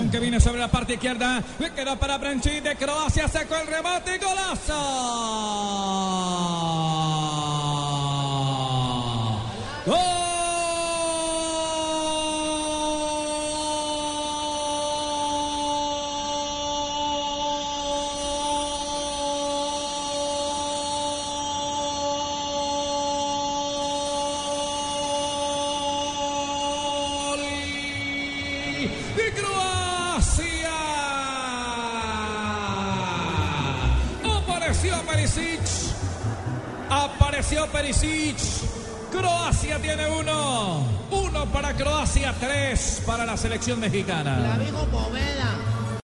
balón que viene sobre la parte izquierda. Le queda para Branchit de Croacia. Sacó el remate. ¡Golazo! Croacia. Apareció Perisic. Apareció Perisic. Croacia tiene uno. Uno para Croacia, tres para la selección mexicana.